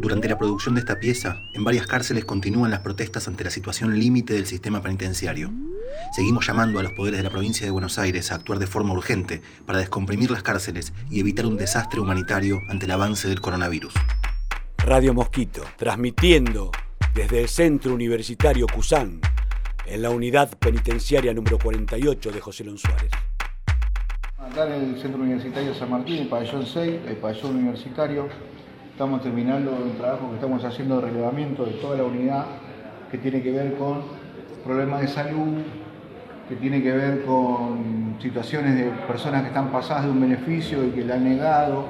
Durante la producción de esta pieza, en varias cárceles continúan las protestas ante la situación límite del sistema penitenciario. Seguimos llamando a los poderes de la provincia de Buenos Aires a actuar de forma urgente para descomprimir las cárceles y evitar un desastre humanitario ante el avance del coronavirus. Radio Mosquito, transmitiendo desde el Centro Universitario Cusán, en la unidad penitenciaria número 48 de José Lon Suárez. Acá en el Centro Universitario San Martín, el pabellón 6, el pabellón universitario, estamos terminando un trabajo que estamos haciendo de relevamiento de toda la unidad que tiene que ver con problemas de salud, que tiene que ver con situaciones de personas que están pasadas de un beneficio y que le han negado.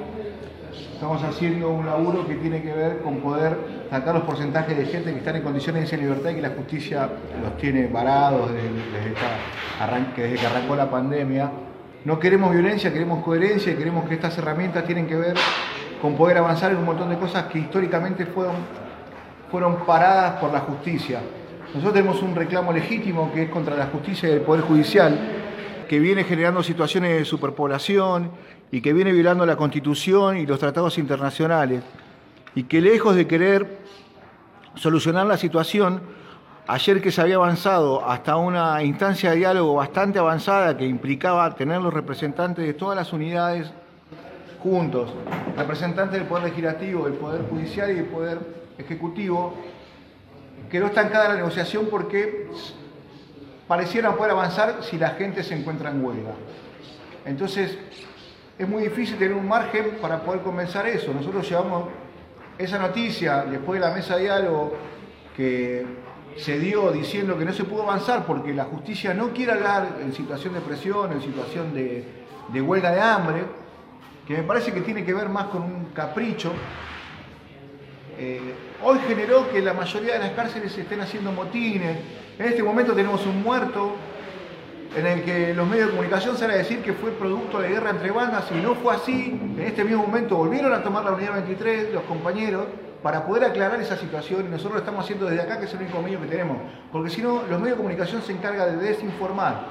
Estamos haciendo un laburo que tiene que ver con poder sacar los porcentajes de gente que están en condiciones de libertad y que la justicia los tiene varados desde, desde que arrancó la pandemia. No queremos violencia, queremos coherencia y queremos que estas herramientas tienen que ver con poder avanzar en un montón de cosas que históricamente fueron, fueron paradas por la justicia. Nosotros tenemos un reclamo legítimo que es contra la justicia y el Poder Judicial, que viene generando situaciones de superpoblación y que viene violando la Constitución y los tratados internacionales, y que lejos de querer solucionar la situación, ayer que se había avanzado hasta una instancia de diálogo bastante avanzada que implicaba tener los representantes de todas las unidades juntos, representantes del Poder Legislativo, del Poder Judicial y del Poder Ejecutivo, quedó estancada la negociación porque pareciera poder avanzar si la gente se encuentra en huelga. Entonces, es muy difícil tener un margen para poder comenzar eso. Nosotros llevamos esa noticia después de la mesa de diálogo que se dio diciendo que no se pudo avanzar porque la justicia no quiere hablar en situación de presión, en situación de, de huelga de hambre, que me parece que tiene que ver más con un capricho, eh, hoy generó que la mayoría de las cárceles se estén haciendo motines. En este momento tenemos un muerto en el que los medios de comunicación salen a decir que fue producto de guerra entre bandas y no fue así. En este mismo momento volvieron a tomar la unidad 23 los compañeros para poder aclarar esa situación y nosotros lo estamos haciendo desde acá, que es el único medio que tenemos, porque si no, los medios de comunicación se encargan de desinformar.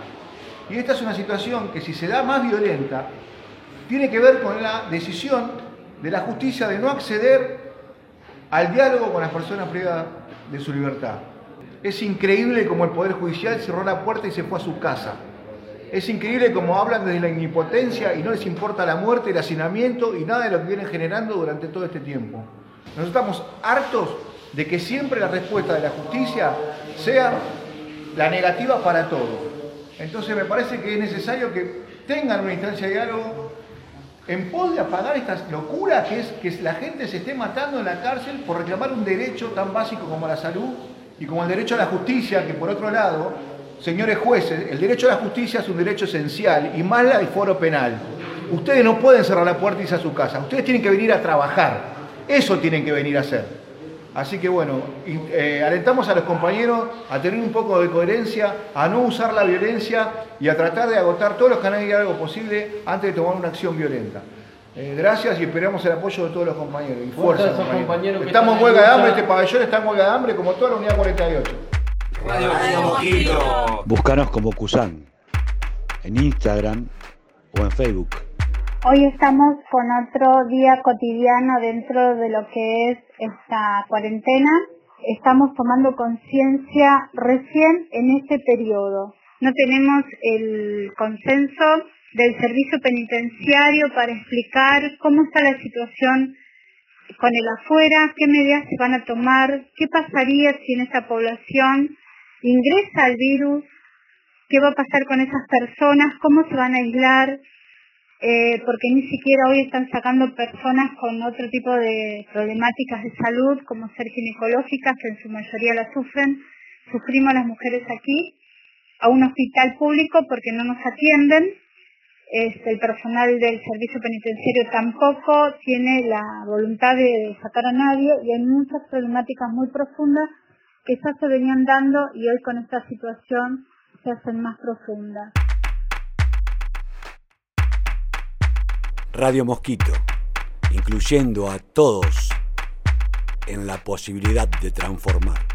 Y esta es una situación que si se da más violenta, tiene que ver con la decisión de la justicia de no acceder al diálogo con las personas privadas de su libertad. Es increíble como el Poder Judicial cerró la puerta y se fue a su casa. Es increíble como hablan desde la impotencia y no les importa la muerte, el hacinamiento y nada de lo que vienen generando durante todo este tiempo. Nosotros estamos hartos de que siempre la respuesta de la justicia sea la negativa para todo. Entonces me parece que es necesario que tengan una instancia de diálogo en pos de apagar esta locura que es que la gente se esté matando en la cárcel por reclamar un derecho tan básico como la salud y como el derecho a la justicia, que por otro lado, señores jueces, el derecho a la justicia es un derecho esencial y más el foro penal. Ustedes no pueden cerrar la puerta y irse a su casa, ustedes tienen que venir a trabajar, eso tienen que venir a hacer. Así que bueno, eh, alentamos a los compañeros a tener un poco de coherencia, a no usar la violencia y a tratar de agotar todos los canales de diálogo posible antes de tomar una acción violenta. Eh, gracias y esperamos el apoyo de todos los compañeros. Y fuerza, compañeros. Estamos en huelga de hambre, este pabellón está en huelga de hambre como toda la unidad 48. Radio Búscanos como Cusan en Instagram o en Facebook. Hoy estamos con otro día cotidiano dentro de lo que es esta cuarentena. Estamos tomando conciencia recién en este periodo. No tenemos el consenso del servicio penitenciario para explicar cómo está la situación con el afuera, qué medidas se van a tomar, qué pasaría si en esa población ingresa el virus, qué va a pasar con esas personas, cómo se van a aislar, eh, porque ni siquiera hoy están sacando personas con otro tipo de problemáticas de salud, como ser ginecológicas, que en su mayoría la sufren, sufrimos las mujeres aquí, a un hospital público porque no nos atienden, este, el personal del servicio penitenciario tampoco tiene la voluntad de sacar a nadie y hay muchas problemáticas muy profundas que ya se venían dando y hoy con esta situación se hacen más profundas. Radio Mosquito, incluyendo a todos en la posibilidad de transformar.